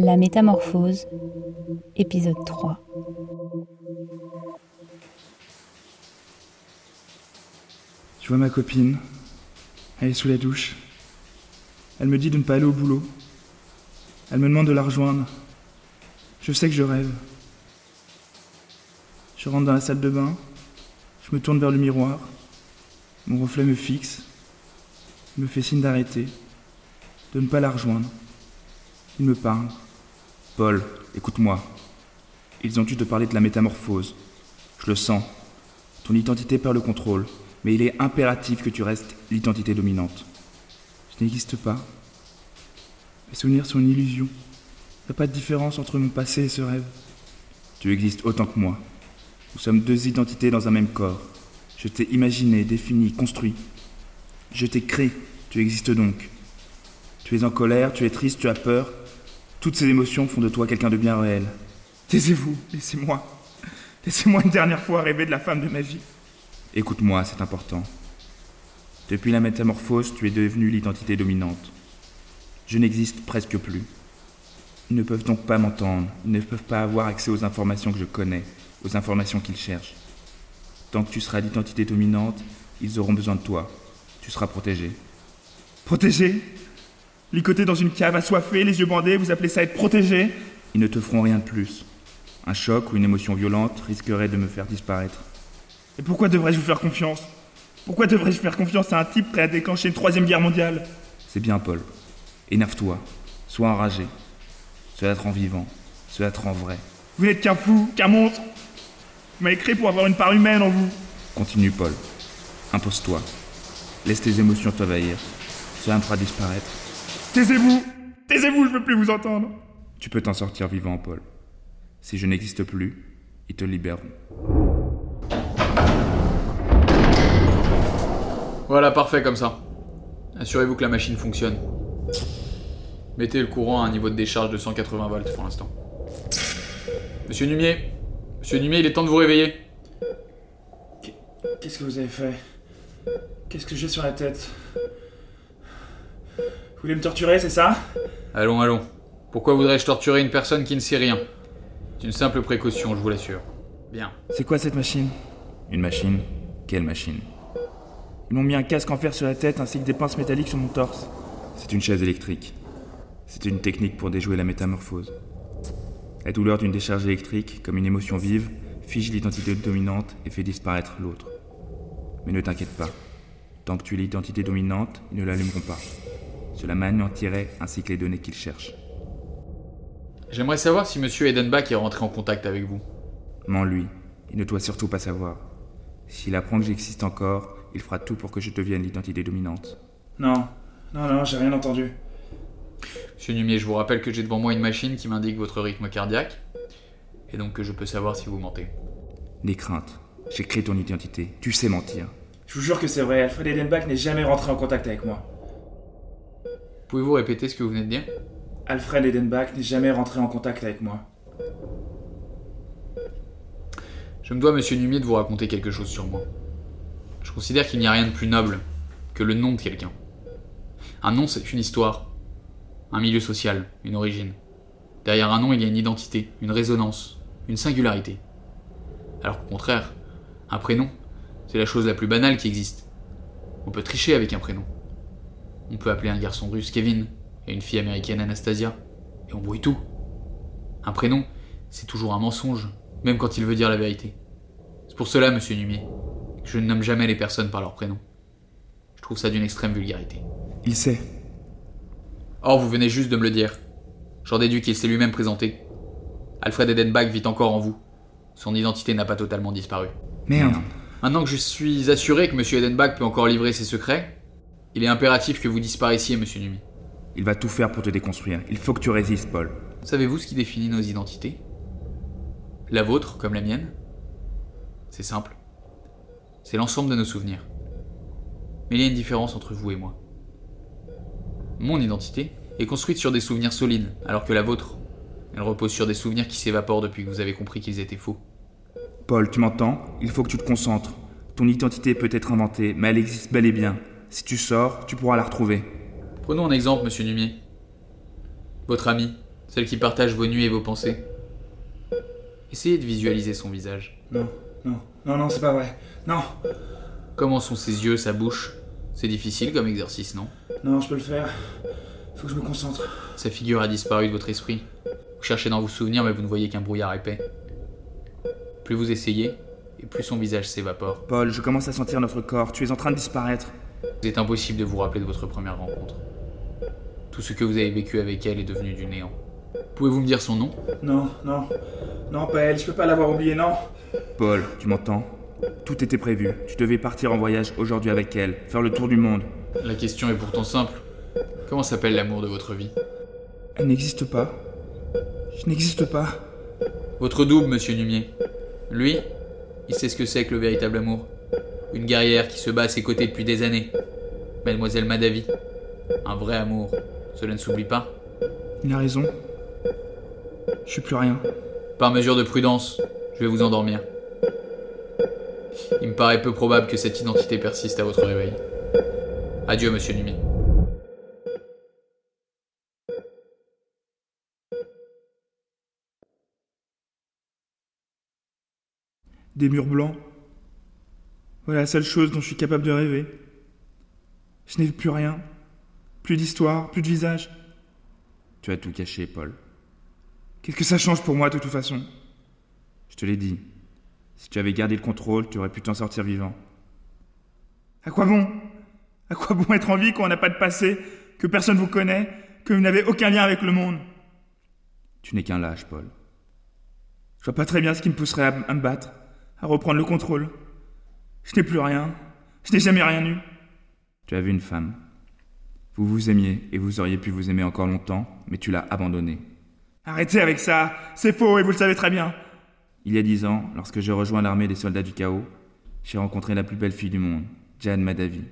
La métamorphose, épisode 3. Je vois ma copine. Elle est sous la douche. Elle me dit de ne pas aller au boulot. Elle me demande de la rejoindre. Je sais que je rêve. Je rentre dans la salle de bain. Je me tourne vers le miroir. Mon reflet me fixe. me fait signe d'arrêter. De ne pas la rejoindre. Il me parle. Paul, écoute-moi. Ils ont dû te parler de la métamorphose. Je le sens. Ton identité perd le contrôle, mais il est impératif que tu restes l'identité dominante. Je n'existe pas. Mes souvenirs sont une illusion. Il n'y a pas de différence entre mon passé et ce rêve. Tu existes autant que moi. Nous sommes deux identités dans un même corps. Je t'ai imaginé, défini, construit. Je t'ai créé. Tu existes donc. Tu es en colère, tu es triste, tu as peur. Toutes ces émotions font de toi quelqu'un de bien réel. Taisez-vous, laissez-moi. Laissez-moi une dernière fois rêver de la femme de ma vie. Écoute-moi, c'est important. Depuis la métamorphose, tu es devenu l'identité dominante. Je n'existe presque plus. Ils ne peuvent donc pas m'entendre, ils ne peuvent pas avoir accès aux informations que je connais, aux informations qu'ils cherchent. Tant que tu seras l'identité dominante, ils auront besoin de toi. Tu seras protégé. Protégé? Licoté dans une cave assoiffée, les yeux bandés, vous appelez ça être protégé Ils ne te feront rien de plus. Un choc ou une émotion violente risquerait de me faire disparaître. Et pourquoi devrais-je vous faire confiance? Pourquoi devrais-je faire confiance à un type prêt à déclencher une troisième guerre mondiale? C'est bien, Paul. Énerve-toi. Sois enragé. Cela te rend vivant. Cela te rend vrai. Vous n'êtes qu'un fou, qu'un monstre Vous m'avez créé pour avoir une part humaine en vous. Continue, Paul. Impose-toi. Laisse tes émotions t'envahir. Cela me fera disparaître. Taisez-vous Taisez-vous, je veux plus vous entendre Tu peux t'en sortir vivant, Paul. Si je n'existe plus, ils te libéreront. Voilà, parfait comme ça. Assurez-vous que la machine fonctionne. Mettez le courant à un niveau de décharge de 180 volts pour l'instant. Monsieur Numier Monsieur Numier, il est temps de vous réveiller. Qu'est-ce que vous avez fait? Qu'est-ce que j'ai sur la tête? Vous voulez me torturer, c'est ça? Allons, allons. Pourquoi voudrais-je torturer une personne qui ne sait rien? C'est une simple précaution, je vous l'assure. Bien. C'est quoi cette machine? Une machine? Quelle machine? Ils m'ont mis un casque en fer sur la tête ainsi que des pinces métalliques sur mon torse. C'est une chaise électrique. C'est une technique pour déjouer la métamorphose. La douleur d'une décharge électrique, comme une émotion vive, fige l'identité dominante et fait disparaître l'autre. Mais ne t'inquiète pas. Tant que tu es l'identité dominante, ils ne l'allumeront pas. Cela m'anéantirait ainsi que les données qu'ils cherchent. J'aimerais savoir si Monsieur Edenbach est rentré en contact avec vous. Mens lui. Il ne doit surtout pas savoir. S'il apprend que j'existe encore, il fera tout pour que je devienne l'identité dominante. Non, non, non, j'ai rien entendu. Monsieur Numier, je vous rappelle que j'ai devant moi une machine qui m'indique votre rythme cardiaque, et donc que je peux savoir si vous mentez. Des craintes. J'ai créé ton identité. Tu sais mentir. Je vous jure que c'est vrai, Alfred Edenbach n'est jamais rentré en contact avec moi. Pouvez-vous répéter ce que vous venez de dire? Alfred Edenbach n'est jamais rentré en contact avec moi. Je me dois, monsieur Numier, de vous raconter quelque chose sur moi. Je considère qu'il n'y a rien de plus noble que le nom de quelqu'un. Un nom, c'est une histoire, un milieu social, une origine. Derrière un nom, il y a une identité, une résonance, une singularité. Alors qu'au contraire, un prénom, c'est la chose la plus banale qui existe. On peut tricher avec un prénom. On peut appeler un garçon russe Kevin et une fille américaine Anastasia, et on brouille tout. Un prénom, c'est toujours un mensonge, même quand il veut dire la vérité. C'est pour cela, monsieur Numier, que je ne nomme jamais les personnes par leur prénom. Je trouve ça d'une extrême vulgarité. Il sait. Or, vous venez juste de me le dire. J'en déduis qu'il s'est lui-même présenté. Alfred Edenbach vit encore en vous. Son identité n'a pas totalement disparu. Merde. Maintenant que je suis assuré que Monsieur Edenbach peut encore livrer ses secrets, il est impératif que vous disparaissiez, Monsieur Numier. Il va tout faire pour te déconstruire. Il faut que tu résistes, Paul. Savez-vous ce qui définit nos identités? La vôtre comme la mienne? C'est simple. C'est l'ensemble de nos souvenirs. Mais il y a une différence entre vous et moi. Mon identité est construite sur des souvenirs solides, alors que la vôtre, elle repose sur des souvenirs qui s'évaporent depuis que vous avez compris qu'ils étaient faux. Paul, tu m'entends? Il faut que tu te concentres. Ton identité peut être inventée, mais elle existe bel et bien. Si tu sors, tu pourras la retrouver. Prenons un exemple, monsieur Numier. Votre ami, Celle qui partage vos nuits et vos pensées. Essayez de visualiser son visage. Non, non, non, non, c'est pas vrai. Non, Comment sont ses yeux, sa bouche? C'est difficile comme exercice, non? Non, je peux le faire. Faut que je me concentre. Sa figure a disparu de votre esprit. Vous cherchez dans vos souvenirs, mais vous ne voyez qu'un brouillard épais. Plus vous essayez, et plus son visage s'évapore. Paul, je commence à sentir notre corps. Tu es en train de disparaître. Il est impossible de vous rappeler de votre première rencontre. Tout ce que vous avez vécu avec elle est devenu du néant. Pouvez-vous me dire son nom? Non, non, non, pas elle. Je peux pas l'avoir oublié, non. Paul, tu m'entends? Tout était prévu. Tu devais partir en voyage aujourd'hui avec elle, faire le tour du monde. La question est pourtant simple. Comment s'appelle l'amour de votre vie? Elle n'existe pas. Je n'existe pas. Votre double, monsieur Numier. Lui, il sait ce que c'est que le véritable amour. Une guerrière qui se bat à ses côtés depuis des années. Mademoiselle Madavi. Un vrai amour. Cela ne s'oublie pas. Il a raison. Je suis plus rien. Par mesure de prudence, je vais vous endormir. Il me paraît peu probable que cette identité persiste à votre réveil. Adieu, monsieur Numier. Des murs blancs. Voilà la seule chose dont je suis capable de rêver. Je n'ai plus rien. Plus d'histoire, plus de visage. Tu as tout caché, Paul. Qu'est-ce que ça change pour moi de toute façon? Je te l'ai dit. Si tu avais gardé le contrôle, tu aurais pu t'en sortir vivant. À quoi bon? À quoi bon être en vie quand on n'a pas de passé, que personne vous connaît, que vous n'avez aucun lien avec le monde? Tu n'es qu'un lâche, Paul. Je vois pas très bien ce qui me pousserait à, à me battre, à reprendre le contrôle. Je n'ai plus rien. Je n'ai jamais rien eu. Tu as vu une femme. Vous vous aimiez et vous auriez pu vous aimer encore longtemps, mais tu l'as abandonnée. Arrêtez avec ça C'est faux et vous le savez très bien Il y a dix ans, lorsque j'ai rejoint l'armée des soldats du chaos, j'ai rencontré la plus belle fille du monde, Jan Madavi.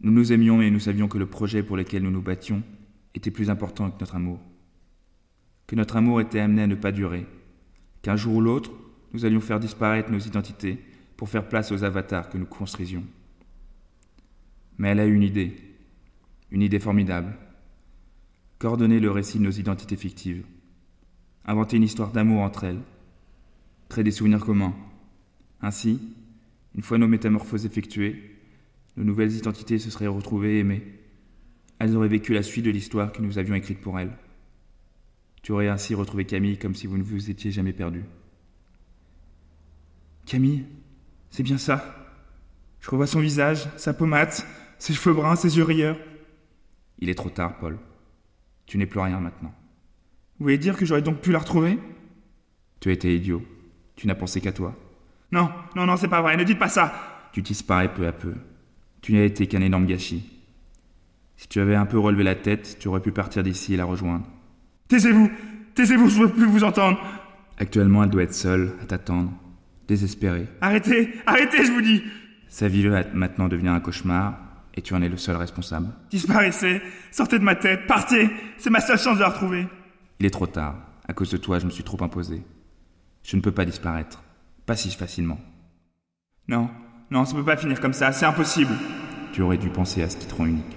Nous nous aimions et nous savions que le projet pour lequel nous nous battions était plus important que notre amour. Que notre amour était amené à ne pas durer. Qu'un jour ou l'autre, nous allions faire disparaître nos identités pour faire place aux avatars que nous construisions. Mais elle a une idée, une idée formidable. Coordonner le récit de nos identités fictives. Inventer une histoire d'amour entre elles. Créer des souvenirs communs. Ainsi, une fois nos métamorphoses effectuées, nos nouvelles identités se seraient retrouvées et aimées. Elles auraient vécu la suite de l'histoire que nous avions écrite pour elles. Tu aurais ainsi retrouvé Camille comme si vous ne vous étiez jamais perdu. Camille, c'est bien ça? Je revois son visage, sa pommade, ses cheveux bruns, ses yeux rieurs. Il est trop tard, Paul. Tu n'es plus rien maintenant. Vous voulez dire que j'aurais donc pu la retrouver? Tu as été idiot. Tu n'as pensé qu'à toi. Non, non, non, c'est pas vrai, ne dites pas ça Tu disparais peu à peu. Tu n'as été qu'un énorme gâchis. Si tu avais un peu relevé la tête, tu aurais pu partir d'ici et la rejoindre. Taisez-vous Taisez-vous, je veux plus vous entendre Actuellement, elle doit être seule, à t'attendre, désespérée. Arrêtez Arrêtez, je vous dis Sa vie va maintenant devenir un cauchemar, et tu en es le seul responsable. Disparaissez Sortez de ma tête Partez C'est ma seule chance de la retrouver Il est trop tard. À cause de toi, je me suis trop imposé. Je ne peux pas disparaître. Pas si facilement. Non, non, ça peut pas finir comme ça, c'est impossible. Tu aurais dû penser à ce qui te rend unique.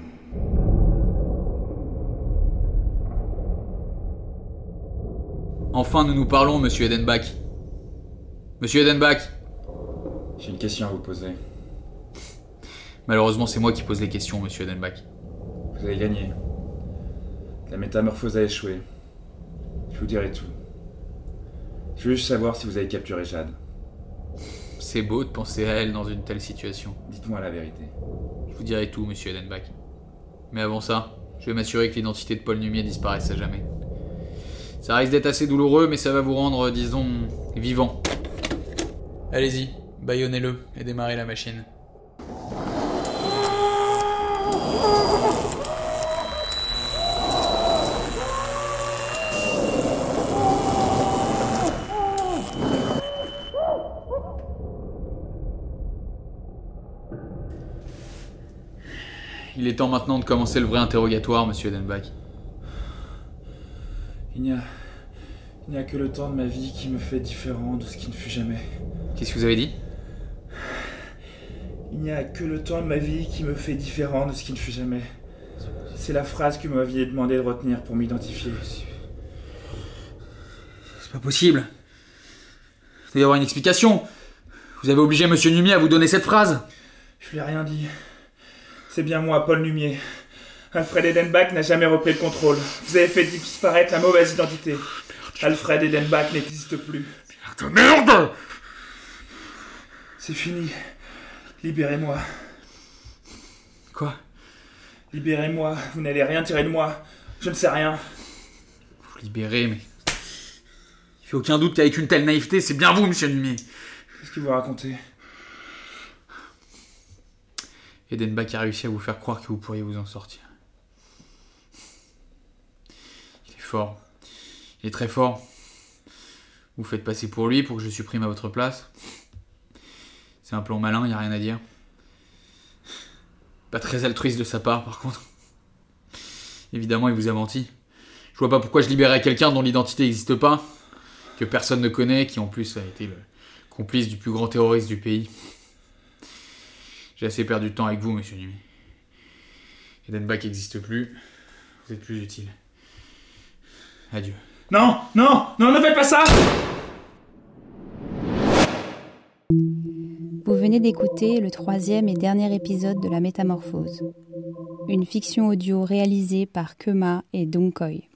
Enfin, nous nous parlons, monsieur Edenbach. Monsieur Edenbach J'ai une question à vous poser. Malheureusement, c'est moi qui pose les questions, monsieur Edenbach. Vous avez gagné. La métamorphose a échoué. Je vous dirai tout. Je veux juste savoir si vous avez capturé Jade. C'est beau de penser à elle dans une telle situation. Dites-moi la vérité. Je vous dirai tout, monsieur Edenbach. Mais avant ça, je vais m'assurer que l'identité de Paul Numier disparaisse à jamais. Ça risque d'être assez douloureux, mais ça va vous rendre, disons, vivant. Allez-y, baillonnez-le et démarrez la machine. Il est temps maintenant de commencer le vrai interrogatoire, monsieur Edenbach. Il n'y a. Il n'y a que le temps de ma vie qui me fait différent de ce qui ne fut jamais. Qu'est-ce que vous avez dit? Il n'y a que le temps de ma vie qui me fait différent de ce qui ne fut jamais. C'est la phrase que vous m'aviez demandé de retenir pour m'identifier. C'est pas possible. Il doit y avoir une explication. Vous avez obligé Monsieur Numier à vous donner cette phrase. Je lui ai rien dit. C'est bien moi, Paul Lumier. Alfred Edenbach n'a jamais repris le contrôle. Vous avez fait disparaître la mauvaise identité. Alfred Edenbach n'existe plus. Merde, merde C'est fini. Libérez-moi. Quoi? Libérez-moi. Vous n'allez rien tirer de moi. Je ne sais rien. Vous libérez, mais. Il fait aucun doute qu'avec une telle naïveté, c'est bien vous, Monsieur Numier. Qu'est-ce que vous racontez? Edenbach a réussi à vous faire croire que vous pourriez vous en sortir. Il est fort. Il est très fort. Vous faites passer pour lui pour que je supprime à votre place. C'est un plan malin, y a rien à dire. Pas très altruiste de sa part, par contre. Évidemment, il vous a menti. Je vois pas pourquoi je libérais quelqu'un dont l'identité n'existe pas, que personne ne connaît, qui en plus a été le complice du plus grand terroriste du pays. J'ai assez perdu de temps avec vous, monsieur Numy. Edenbach n'existe plus. Vous êtes plus utile. Adieu. Non, non, non, ne faites pas ça venez d'écouter le troisième et dernier épisode de La Métamorphose, une fiction audio réalisée par Kema et Donkoy.